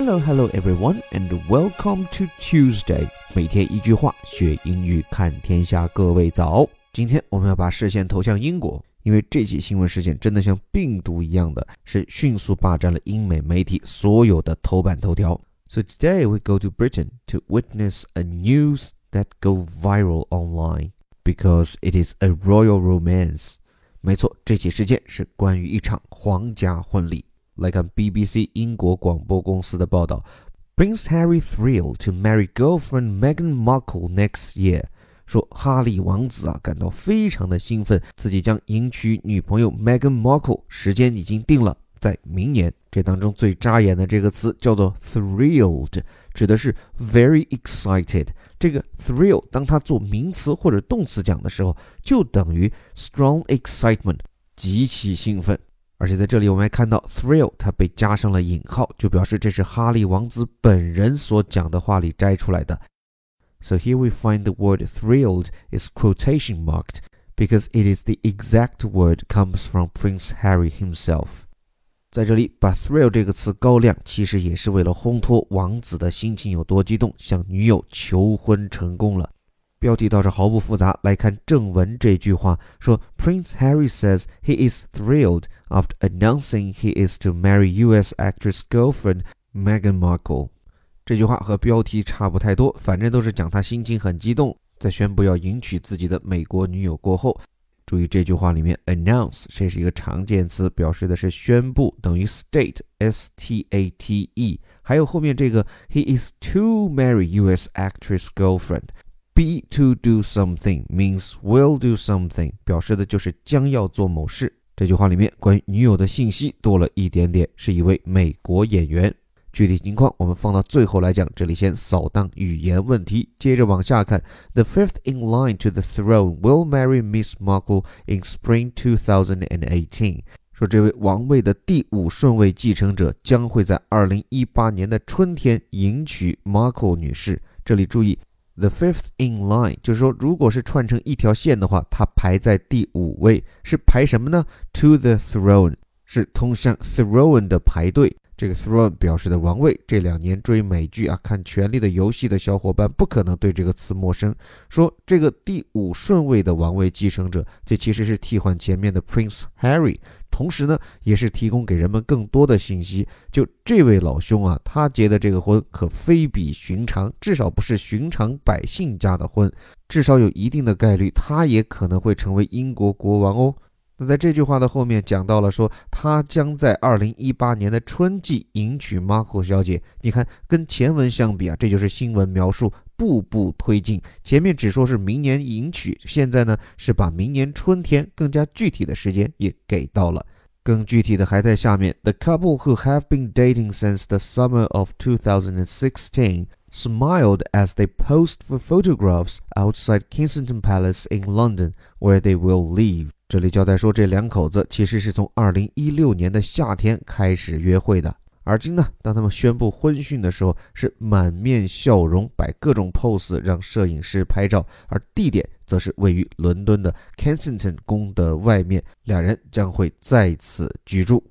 Hello, hello, everyone, and welcome to Tuesday. 每天一句话，学英语看天下。各位早！今天我们要把视线投向英国，因为这起新闻事件真的像病毒一样的，是迅速霸占了英美媒体所有的头版头条。So today we go to Britain to witness a news that go viral online because it is a royal romance. 没错，这起事件是关于一场皇家婚礼。来看 BBC 英国广播公司的报道：Prince Harry thrilled to marry girlfriend Meghan Markle next year。说哈利王子啊感到非常的兴奋，自己将迎娶女朋友 Meghan Markle，时间已经定了，在明年。这当中最扎眼的这个词叫做 thrilled，指的是 very excited。这个 thrill 当它做名词或者动词讲的时候，就等于 strong excitement，极其兴奋。而且在这里，我们还看到 thrill，它被加上了引号，就表示这是哈利王子本人所讲的话里摘出来的。So here we find the word thrilled is quotation marked because it is the exact word comes from Prince Harry himself。在这里把 thrill 这个词高亮，其实也是为了烘托王子的心情有多激动，向女友求婚成功了。标题倒是毫不复杂，来看正文这句话说：Prince Harry says he is thrilled after announcing he is to marry U.S. actress girlfriend Meghan Markle。这句话和标题差不太多，反正都是讲他心情很激动，在宣布要迎娶自己的美国女友过后。注意这句话里面 announce 这是一个常见词，表示的是宣布，等于 state s t a t e。还有后面这个 he is to marry U.S. actress girlfriend。Be to do something means will do something，表示的就是将要做某事。这句话里面关于女友的信息多了一点点，是一位美国演员。具体情况我们放到最后来讲，这里先扫荡语言问题。接着往下看，The fifth in line to the throne will marry Miss Markle in spring 2018。说这位王位的第五顺位继承者将会在二零一八年的春天迎娶 Markle 女士。这里注意。The fifth in line，就是说，如果是串成一条线的话，它排在第五位，是排什么呢？To the throne，是通向 throne 的排队。这个 throne 表示的王位，这两年追美剧啊、看《权力的游戏》的小伙伴不可能对这个词陌生。说这个第五顺位的王位继承者，这其实是替换前面的 Prince Harry，同时呢，也是提供给人们更多的信息。就这位老兄啊，他结的这个婚可非比寻常，至少不是寻常百姓家的婚，至少有一定的概率，他也可能会成为英国国王哦。那在这句话的后面讲到了，说他将在二零一八年的春季迎娶 Marco 小姐。你看，跟前文相比啊，这就是新闻描述步步推进。前面只说是明年迎娶，现在呢是把明年春天更加具体的时间也给到了。更具体的还在下面：The couple who have been dating since the summer of 2016 smiled as they posed for photographs outside Kensington Palace in London, where they will live. 这里交代说，这两口子其实是从二零一六年的夏天开始约会的。而今呢，当他们宣布婚讯的时候，是满面笑容，摆各种 pose 让摄影师拍照，而地点则是位于伦敦的 Kensington 宫的外面，两人将会在此居住。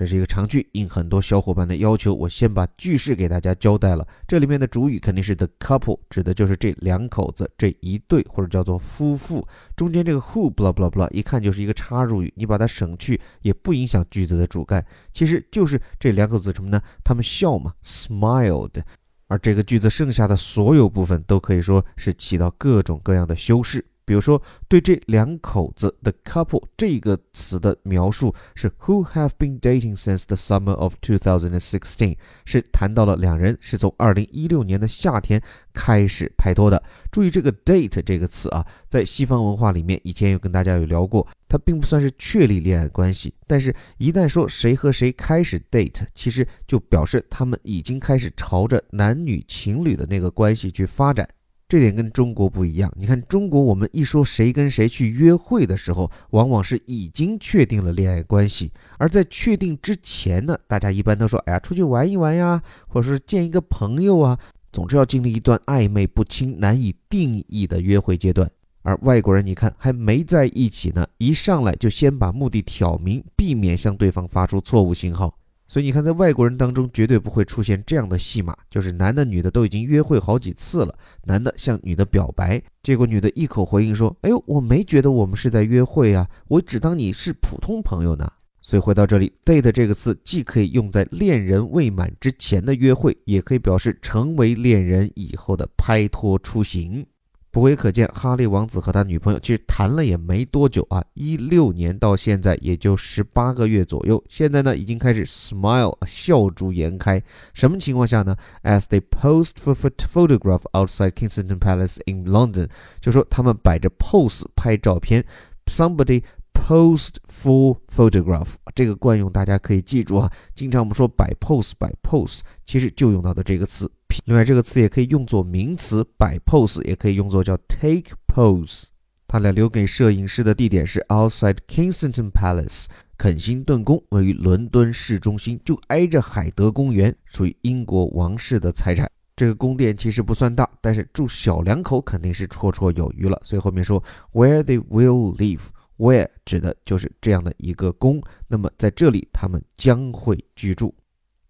这是一个长句，应很多小伙伴的要求，我先把句式给大家交代了。这里面的主语肯定是 the couple，指的就是这两口子这一对，或者叫做夫妇。中间这个 who，blah blah blah，一看就是一个插入语，你把它省去也不影响句子的主干。其实就是这两口子什么呢？他们笑嘛，smiled。而这个句子剩下的所有部分都可以说是起到各种各样的修饰。比如说，对这两口子的 couple 这个词的描述是 who have been dating since the summer of 2016，是谈到了两人是从2016年的夏天开始拍拖的。注意这个 date 这个词啊，在西方文化里面，以前有跟大家有聊过，它并不算是确立恋爱关系，但是一旦说谁和谁开始 date，其实就表示他们已经开始朝着男女情侣的那个关系去发展。这点跟中国不一样。你看，中国我们一说谁跟谁去约会的时候，往往是已经确定了恋爱关系。而在确定之前呢，大家一般都说：“哎呀，出去玩一玩呀，或者是见一个朋友啊。”总之要经历一段暧昧不清、难以定义的约会阶段。而外国人，你看还没在一起呢，一上来就先把目的挑明，避免向对方发出错误信号。所以你看，在外国人当中绝对不会出现这样的戏码，就是男的女的都已经约会好几次了，男的向女的表白，结果女的一口回应说：“哎呦，我没觉得我们是在约会啊，我只当你是普通朋友呢。”所以回到这里，date 这个词既可以用在恋人未满之前的约会，也可以表示成为恋人以后的拍拖出行。不过也可见，哈利王子和他女朋友其实谈了也没多久啊，一六年到现在也就十八个月左右。现在呢，已经开始 smile 笑逐颜开。什么情况下呢？As they posed for photograph outside Kensington Palace in London，就说他们摆着 pose 拍照片。Somebody posed for photograph，这个惯用大家可以记住啊。经常我们说摆 pose 摆 pose，其实就用到的这个词。另外，这个词也可以用作名词，摆 pose 也可以用作叫 take pose。他俩留给摄影师的地点是 outside Kensington Palace，肯辛顿宫位于伦敦市中心，就挨着海德公园，属于英国王室的财产。这个宫殿其实不算大，但是住小两口肯定是绰绰有余了。所以后面说 where they will live，where 指的就是这样的一个宫。那么在这里，他们将会居住。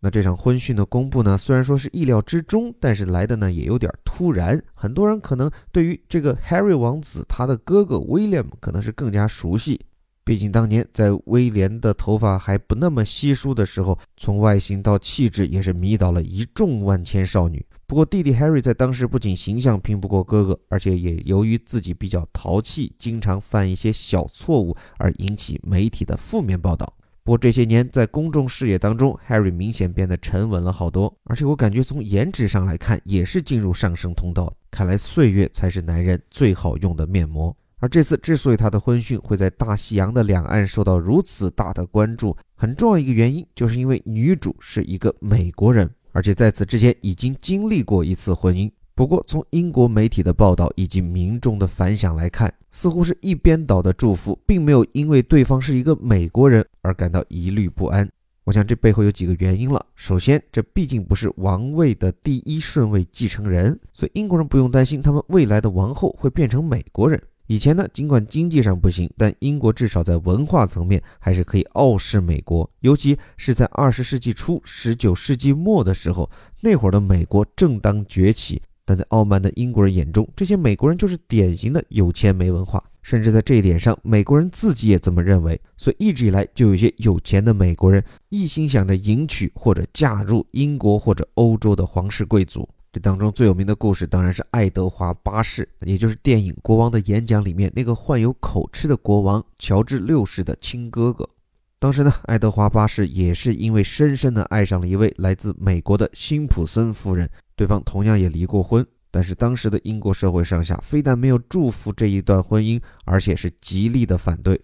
那这场婚讯的公布呢，虽然说是意料之中，但是来的呢也有点突然。很多人可能对于这个 Harry 王子他的哥哥 William 可能是更加熟悉，毕竟当年在威廉的头发还不那么稀疏的时候，从外形到气质也是迷倒了一众万千少女。不过弟弟 Harry 在当时不仅形象拼不过哥哥，而且也由于自己比较淘气，经常犯一些小错误而引起媒体的负面报道。不过这些年在公众视野当中，Harry 明显变得沉稳了好多，而且我感觉从颜值上来看也是进入上升通道。看来岁月才是男人最好用的面膜。而这次之所以他的婚讯会在大西洋的两岸受到如此大的关注，很重要一个原因就是因为女主是一个美国人，而且在此之前已经经历过一次婚姻。不过，从英国媒体的报道以及民众的反响来看，似乎是一边倒的祝福，并没有因为对方是一个美国人而感到疑虑不安。我想这背后有几个原因了。首先，这毕竟不是王位的第一顺位继承人，所以英国人不用担心他们未来的王后会变成美国人。以前呢，尽管经济上不行，但英国至少在文化层面还是可以傲视美国，尤其是在二十世纪初、十九世纪末的时候，那会儿的美国正当崛起。但在傲慢的英国人眼中，这些美国人就是典型的有钱没文化，甚至在这一点上，美国人自己也这么认为。所以一直以来，就有些有钱的美国人一心想着迎娶或者嫁入英国或者欧洲的皇室贵族。这当中最有名的故事当然是爱德华八世，也就是电影《国王的演讲》里面那个患有口吃的国王乔治六世的亲哥哥。当时呢，爱德华八世也是因为深深的爱上了一位来自美国的辛普森夫人。对方同样也离过婚，但是当时的英国社会上下非但没有祝福这一段婚姻，而且是极力的反对。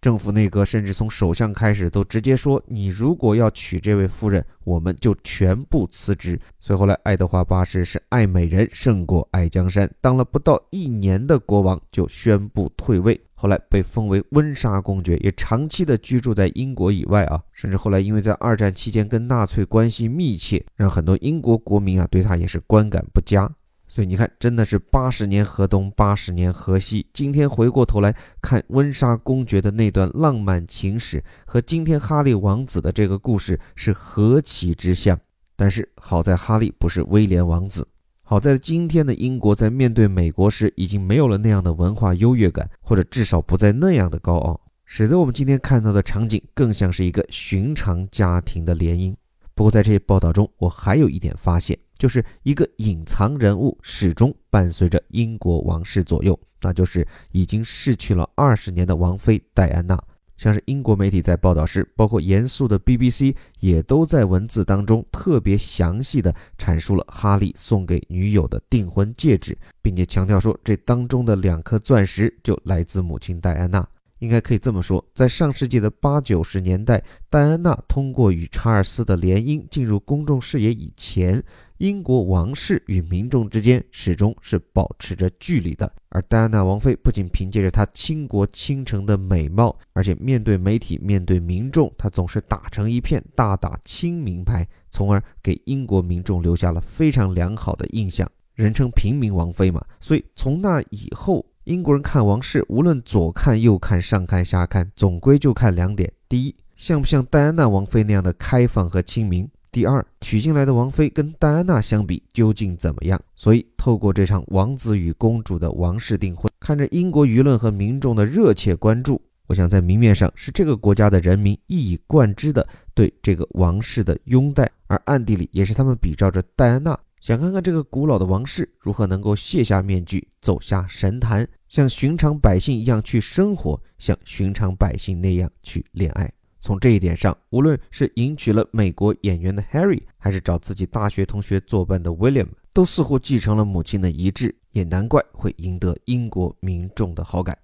政府内阁甚至从首相开始都直接说：“你如果要娶这位夫人，我们就全部辞职。”所以后来爱德华八世是爱美人胜过爱江山，当了不到一年的国王就宣布退位。后来被封为温莎公爵，也长期的居住在英国以外啊，甚至后来因为在二战期间跟纳粹关系密切，让很多英国国民啊对他也是观感不佳。所以你看，真的是八十年河东，八十年河西。今天回过头来看温莎公爵的那段浪漫情史，和今天哈利王子的这个故事是何其之像。但是好在哈利不是威廉王子。好在今天的英国在面对美国时，已经没有了那样的文化优越感，或者至少不再那样的高傲，使得我们今天看到的场景更像是一个寻常家庭的联姻。不过在这些报道中，我还有一点发现，就是一个隐藏人物始终伴随着英国王室左右，那就是已经逝去了二十年的王妃戴安娜。像是英国媒体在报道时，包括严肃的 BBC 也都在文字当中特别详细的阐述了哈利送给女友的订婚戒指，并且强调说这当中的两颗钻石就来自母亲戴安娜。应该可以这么说，在上世纪的八九十年代，戴安娜通过与查尔斯的联姻进入公众视野以前。英国王室与民众之间始终是保持着距离的，而戴安娜王妃不仅凭借着她倾国倾城的美貌，而且面对媒体、面对民众，她总是打成一片，大打亲民牌，从而给英国民众留下了非常良好的印象，人称“平民王妃”嘛。所以从那以后，英国人看王室，无论左看右看、上看下看，总归就看两点：第一，像不像戴安娜王妃那样的开放和亲民？第二，娶进来的王妃跟戴安娜相比究竟怎么样？所以，透过这场王子与公主的王室订婚，看着英国舆论和民众的热切关注，我想在明面上是这个国家的人民一以贯之的对这个王室的拥戴，而暗地里也是他们比照着戴安娜，想看看这个古老的王室如何能够卸下面具，走下神坛，像寻常百姓一样去生活，像寻常百姓那样去恋爱。从这一点上，无论是迎娶了美国演员的 Harry，还是找自己大学同学作伴的 William，都似乎继承了母亲的遗志，也难怪会赢得英国民众的好感。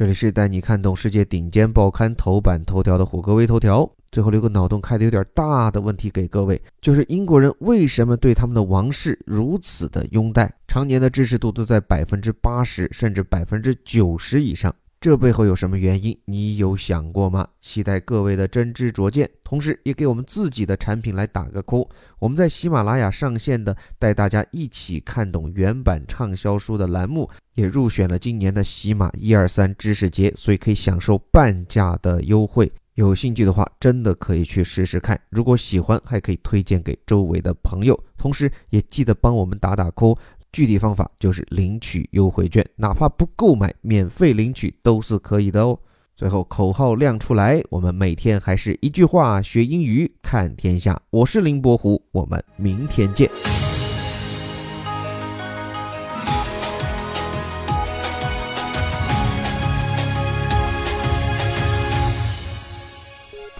这里是带你看懂世界顶尖报刊头版头条的虎哥微头条。最后留个脑洞开的有点大的问题给各位，就是英国人为什么对他们的王室如此的拥戴，常年的支持度都在百分之八十甚至百分之九十以上。这背后有什么原因？你有想过吗？期待各位的真知灼见，同时也给我们自己的产品来打个 call。我们在喜马拉雅上线的带大家一起看懂原版畅销书的栏目，也入选了今年的喜马一二三知识节，所以可以享受半价的优惠。有兴趣的话，真的可以去试试看。如果喜欢，还可以推荐给周围的朋友，同时也记得帮我们打打 call。具体方法就是领取优惠券，哪怕不购买，免费领取都是可以的哦。最后口号亮出来，我们每天还是一句话学英语，看天下。我是林伯虎，我们明天见。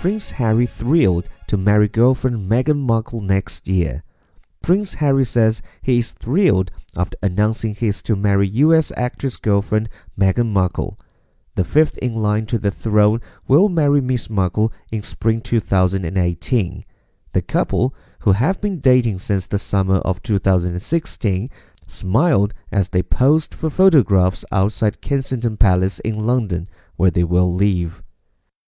Prince Harry thrilled to marry girlfriend Meghan Markle next year. Prince Harry says he is thrilled after announcing he is to marry US actress girlfriend Meghan Markle. The fifth in line to the throne will marry Miss Markle in spring 2018. The couple, who have been dating since the summer of 2016, smiled as they posed for photographs outside Kensington Palace in London, where they will live.